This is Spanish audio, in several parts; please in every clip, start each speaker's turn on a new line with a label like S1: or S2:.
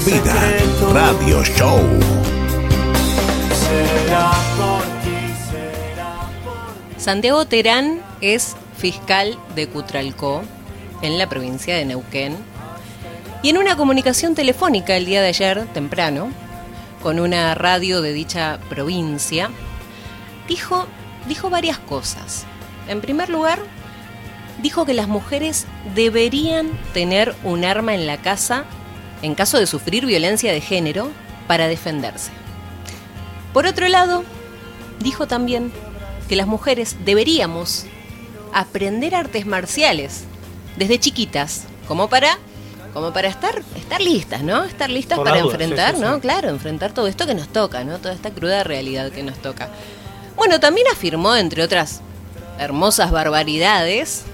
S1: Vida Radio Show.
S2: Santiago Terán es fiscal de Cutralcó, en la provincia de Neuquén. Y en una comunicación telefónica el día de ayer, temprano, con una radio de dicha provincia, dijo, dijo varias cosas. En primer lugar, dijo que las mujeres deberían tener un arma en la casa en caso de sufrir violencia de género para defenderse. Por otro lado, dijo también que las mujeres deberíamos aprender artes marciales desde chiquitas, como para como para estar estar listas, ¿no? Estar listas para enfrentar, ¿no? Claro, enfrentar todo esto que nos toca, ¿no? Toda esta cruda realidad que nos toca. Bueno, también afirmó entre otras hermosas barbaridades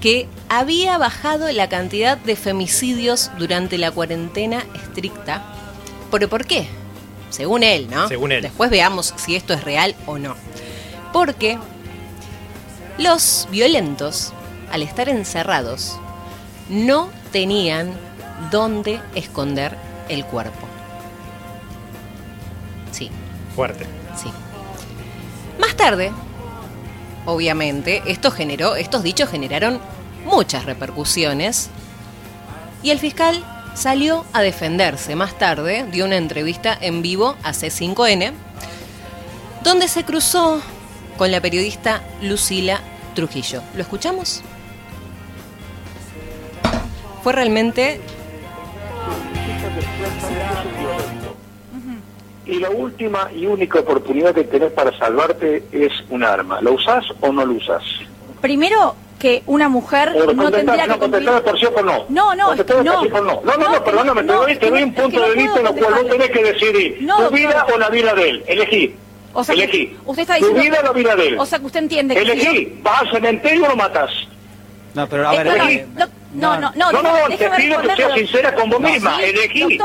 S2: que había bajado la cantidad de femicidios durante la cuarentena estricta. ¿Pero por qué? Según él, ¿no?
S3: Según él.
S2: Después veamos si esto es real o no. Porque los violentos, al estar encerrados, no tenían dónde esconder el cuerpo. Sí.
S3: Fuerte.
S2: Sí. Más tarde, obviamente, estos dichos generaron muchas repercusiones y el fiscal salió a defenderse. Más tarde dio una entrevista en vivo a C5N, donde se cruzó con la periodista Lucila Trujillo. ¿Lo escuchamos? Fue realmente
S4: Y la última y única oportunidad que tenés para salvarte es un arma. ¿Lo usás o no lo usás?
S5: Primero, que una mujer no tendría que cumplir...
S4: por sí o por no.
S5: No, no, no.
S4: no. No, no, no,
S5: No,
S4: perdóname, te
S5: no,
S4: doy, te doy un punto de vista en el cual vos tenés que decidir
S5: No,
S4: tu
S5: doctor.
S4: vida o la vida de él. Elegí.
S5: O sea, que
S4: Elegí.
S5: usted está
S4: Tu
S5: diciendo...
S4: vida o la vida de él.
S5: O sea, que usted entiende que... si
S4: Elegí. ¿Vas al cementerio o lo matas?
S6: No, pero a ver,
S5: Eh, no, no, no, no, no,
S4: No, te pido que seas sincera con vos
S5: No,
S4: misma.
S5: sí,
S4: Elegí.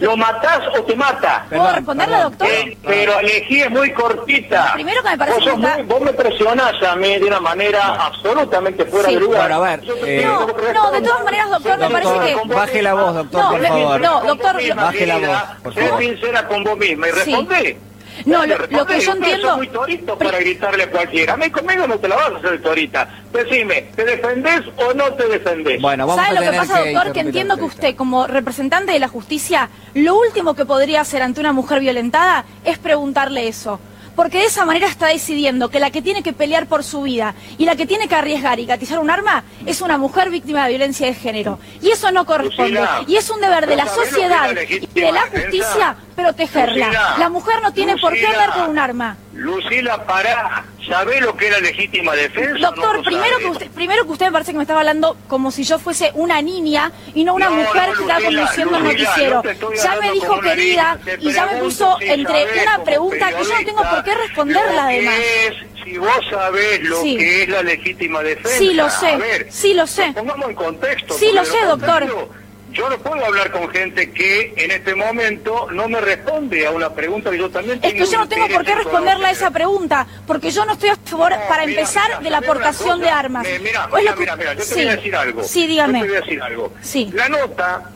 S4: ¿Lo matás o te mata?
S5: ¿puedo
S6: perdón,
S5: doctor?
S4: Eh, pero elegí es muy cortita.
S5: Primero que me parece
S4: vos, sos
S5: que está-
S4: muy- vos me presionás a mí de una manera absolutamente fuera
S5: Sí.
S4: de lugar.
S6: Bueno, a ver, eh,
S5: No,
S4: que
S5: no, de todas maneras, doctor, me
S6: Doctor,
S5: parece que...
S6: baje la voz, doctor,
S5: No,
S6: por
S5: me-
S6: favor.
S5: no, doctor,
S6: baje la voz, por
S4: Sé sincera con vos misma y
S5: Sí.
S4: responde.
S5: No, lo- que yo entiendo-
S4: son muy toritos
S5: Pri-
S4: para gritarle a cualquiera. A mí conmigo no te la vas a hacer torita. Decime, ¿te defendés o no te defendés?
S6: Bueno, vamos
S5: ¿Sabe
S6: a
S5: lo que pasa, doctor? Que entiendo que usted, como representante de la justicia, lo último que podría hacer ante una mujer violentada es preguntarle eso. Porque de esa manera está decidiendo que la que tiene que pelear por su vida y la que tiene que arriesgar y gatizar un arma es una mujer víctima de violencia de género. Y eso no corresponde. Y es un deber de
S4: ¿vos
S5: la sociedad y de la justicia protegerla.
S4: Lucila,
S5: La mujer no tiene por qué andar con un arma.
S4: Lucila, pará. ¿Sabés lo que es la legítima defensa?
S5: Doctor,
S4: no
S5: primero que usted, primero que usted me parece que me estaba hablando como si yo fuese una niña y no una
S4: No,
S5: mujer
S4: no,
S5: que
S4: Lucila,
S5: conduciendo un noticiero. ya me dijo querida
S4: niña,
S5: y ya me puso
S4: si
S5: entre una pregunta que yo no tengo por qué responderla además.
S4: es, si vos sabés lo
S5: Sí.
S4: que es la legítima defensa.
S5: Sí, lo sé.
S4: A ver,
S5: Sí, lo sé.
S4: Pongamos en contexto.
S5: Sí, lo sé, doctor.
S4: Yo no puedo hablar con gente que en este momento no me responde a una pregunta que yo también
S5: Es que yo no tengo por qué responderle a esa pregunta, porque yo no estoy a favor,
S4: No,
S5: para
S4: mira,
S5: empezar,
S4: mira,
S5: de la
S4: ¿sabés una
S5: aportación de armas.
S4: Mira, mira, mira, mira, yo te
S5: sí.
S4: voy a decir algo.
S5: Sí, dígame.
S4: Yo te voy a decir algo.
S5: Sí.
S4: La nota,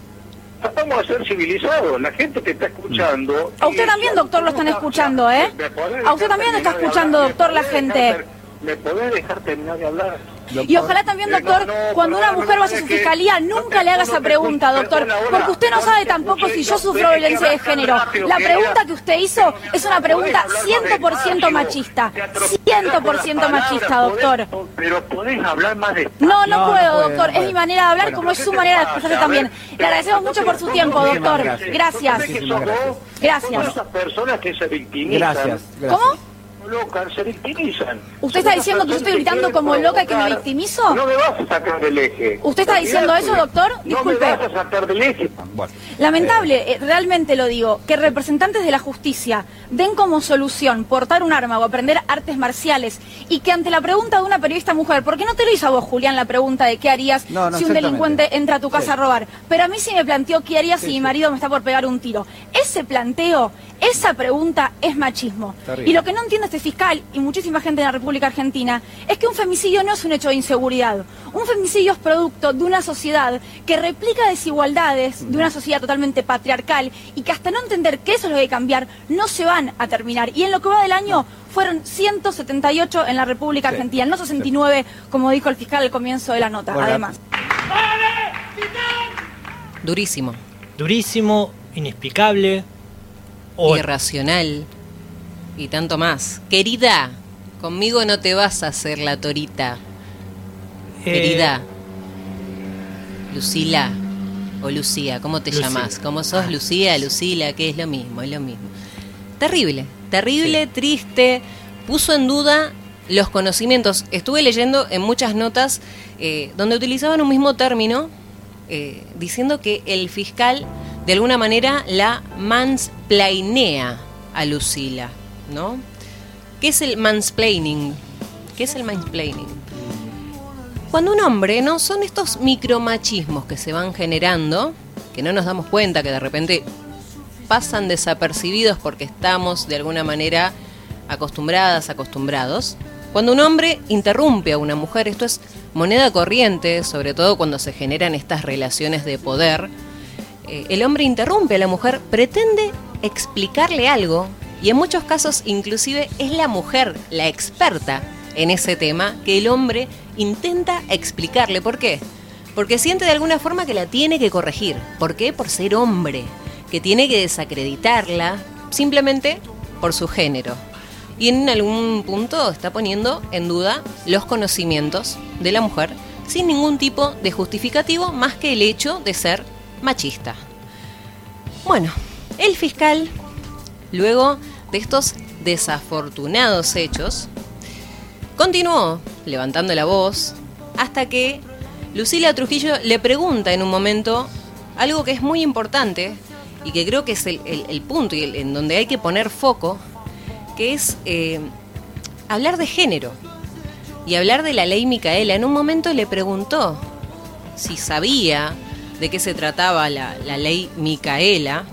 S4: tratamos de ser civilizados. La gente que está escuchando...
S5: A usted también, doctor, lo están escuchando, ¿eh?
S4: ¿Me podés
S5: A usted también está escuchando, doctor,
S4: ¿Me
S5: la gente.
S4: ¿Me podés dejar terminar de hablar?
S5: Y ojalá también,
S4: Eh,
S5: doctor,
S4: no, no,
S5: cuando una mujer vaya a su fiscalía, nunca le haga
S4: no
S5: esa pregunta, doctor, porque usted no sabe tampoco
S4: escuché,
S5: si yo sufro violencia de género.
S4: rápido,
S5: La pregunta que usted hizo es una pregunta 100% machista. 100% machista, doctor.
S4: Pero podés hablar más despacio.
S5: No, no, puedo, doctor. Es mi manera de hablar como es
S4: ¿qué
S5: su manera de expresarse también. Le agradecemos mucho por su tiempo, doctor.
S6: gracias.
S5: Gracias, gracias. ¿Cómo?
S4: Locas, se victimizan.
S5: ¿Usted está diciendo que yo estoy gritando como loca y que me victimizo?
S4: No me vas a sacar del eje.
S5: ¿Usted está diciendo eso, doctor?
S4: No me
S5: Disculpe.
S4: vas a sacar del eje.
S6: Bueno,
S5: Lamentable, eh, realmente lo digo, que representantes de la justicia den como solución portar un arma o aprender artes marciales y que ante la pregunta de una periodista mujer, porque no te lo hizo a vos, Julián, la pregunta de qué harías
S6: No, no,
S5: si un delincuente entra a tu casa
S6: Sí.
S5: a robar, pero a mí sí me planteó qué harías si
S6: Sí,
S5: mi marido me está por pegar un tiro. Ese planteo, esa pregunta es machismo.
S6: Terrible.
S5: Y lo que no entiende este este fiscal y muchísima gente en la República Argentina es que un femicidio no es un hecho de inseguridad. Un femicidio es producto de una sociedad que replica desigualdades, de una sociedad totalmente patriarcal y que hasta no entender que eso es lo que hay que cambiar, no se van a terminar. Y en lo que va del año fueron 178 en la República Argentina, no 69 como dijo el fiscal al comienzo de la nota, además.
S2: Durísimo.
S3: Durísimo, inexplicable.
S2: Irracional. Y tanto más. Querida, conmigo no te vas a hacer la torita.
S3: Eh,
S2: Querida. Lucila. O Lucía, ¿cómo te
S3: Lucía.
S2: llamas? ¿Cómo sos Lucía, Lucila? Que es lo mismo, es lo mismo. Terrible, terrible, triste. Puso en duda los conocimientos. Estuve leyendo en muchas notas eh, donde utilizaban un mismo término, eh, diciendo que el fiscal de alguna manera la mansplainea a Lucila, ¿no? ¿Qué es el mansplaining? ¿Qué es el mansplaining? Cuando un hombre, ¿no? Son estos micromachismos que se van generando, que no nos damos cuenta, que de repente pasan desapercibidos porque estamos de alguna manera acostumbradas, acostumbrados. Cuando un hombre interrumpe a una mujer, esto es moneda corriente, sobre todo cuando se generan estas relaciones de poder, eh, el hombre interrumpe a la mujer, pretende explicarle algo y en muchos casos inclusive es la mujer la experta en ese tema que el hombre intenta explicarle. ¿Por qué? Porque siente de alguna forma que la tiene que corregir. ¿Por qué? Por ser hombre, que tiene que desacreditarla simplemente por su género. Y en algún punto está poniendo en duda los conocimientos de la mujer sin ningún tipo de justificativo más que el hecho de ser machista. Bueno, el fiscal, luego de estos desafortunados hechos, continuó levantando la voz hasta que Lucila Trujillo le pregunta en un momento algo que es muy importante y que creo que es el, punto y en donde hay que poner foco, que es eh, hablar de género y hablar de la ley Micaela. En un momento le preguntó si sabía de qué se trataba la, la ley Micaela.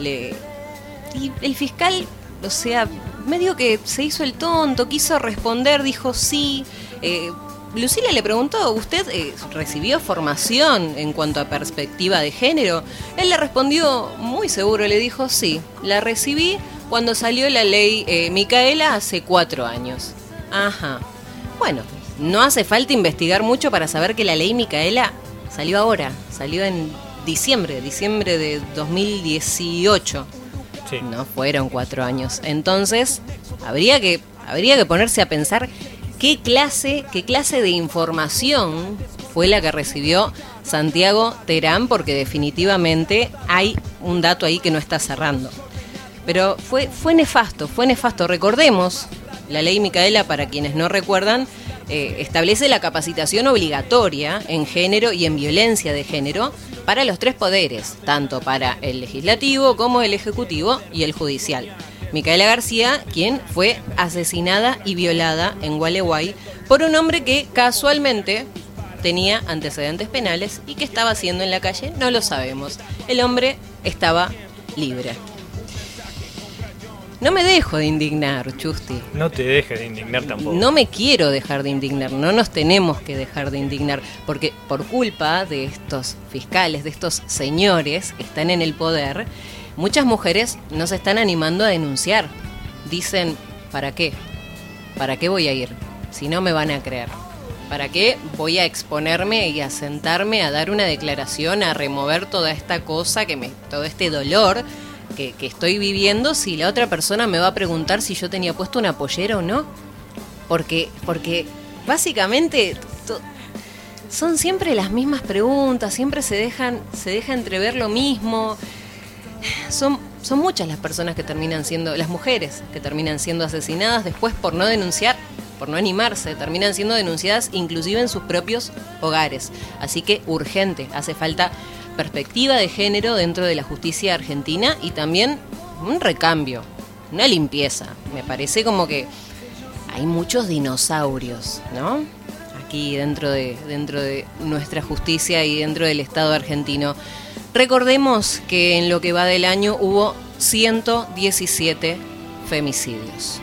S2: Y el fiscal, o sea, medio que se hizo el tonto, quiso responder, dijo sí. Eh, Lucila le preguntó, ¿usted eh, recibió formación en cuanto a perspectiva de género? Él le respondió muy seguro, le dijo sí, la recibí cuando salió la ley eh, Micaela hace cuatro años. Ajá. Bueno, no hace falta investigar mucho para saber que la ley Micaela salió ahora, salió en diciembre, diciembre de 2018.
S3: Sí.
S2: No fueron cuatro años. Entonces, habría que, habría que ponerse a pensar qué clase, qué clase de información fue la que recibió Santiago Terán, porque definitivamente hay un dato ahí que no está cerrando. Pero fue, fue nefasto, fue nefasto. Recordemos, la ley Micaela, para quienes no recuerdan, eh, establece la capacitación obligatoria en género y en violencia de género para los tres poderes, tanto para el legislativo como el ejecutivo y el judicial. Micaela García, quien fue asesinada y violada en Gualeguay por un hombre que casualmente tenía antecedentes penales y que estaba haciendo en la calle, no lo sabemos. El hombre estaba libre. No me dejo de indignar, Chusti.
S3: No te dejes de indignar tampoco.
S2: No me quiero dejar de indignar, no nos tenemos que dejar de indignar, porque por culpa de estos fiscales, de estos señores que están en el poder, muchas mujeres no se están animando a denunciar. Dicen, ¿para qué? ¿Para qué voy a ir? Si no me van a creer. ¿Para qué voy a exponerme y a sentarme a dar una declaración, a remover toda esta cosa, que me, todo este dolor que, estoy viviendo si la otra persona me va a preguntar si yo tenía puesto una pollera o no? Porque, porque básicamente son siempre las mismas preguntas, siempre se dejan, se deja entrever lo mismo. Son, son muchas las personas que terminan siendo, las mujeres que terminan siendo asesinadas después por no denunciar, por no animarse, terminan siendo denunciadas inclusive en sus propios hogares. Así que urgente, hace falta perspectiva de género dentro de la justicia argentina y también un recambio, una limpieza. Me parece como que hay muchos dinosaurios, ¿no? Aquí dentro de, dentro de nuestra justicia y dentro del Estado argentino. Recordemos que en lo que va del año hubo 117 femicidios.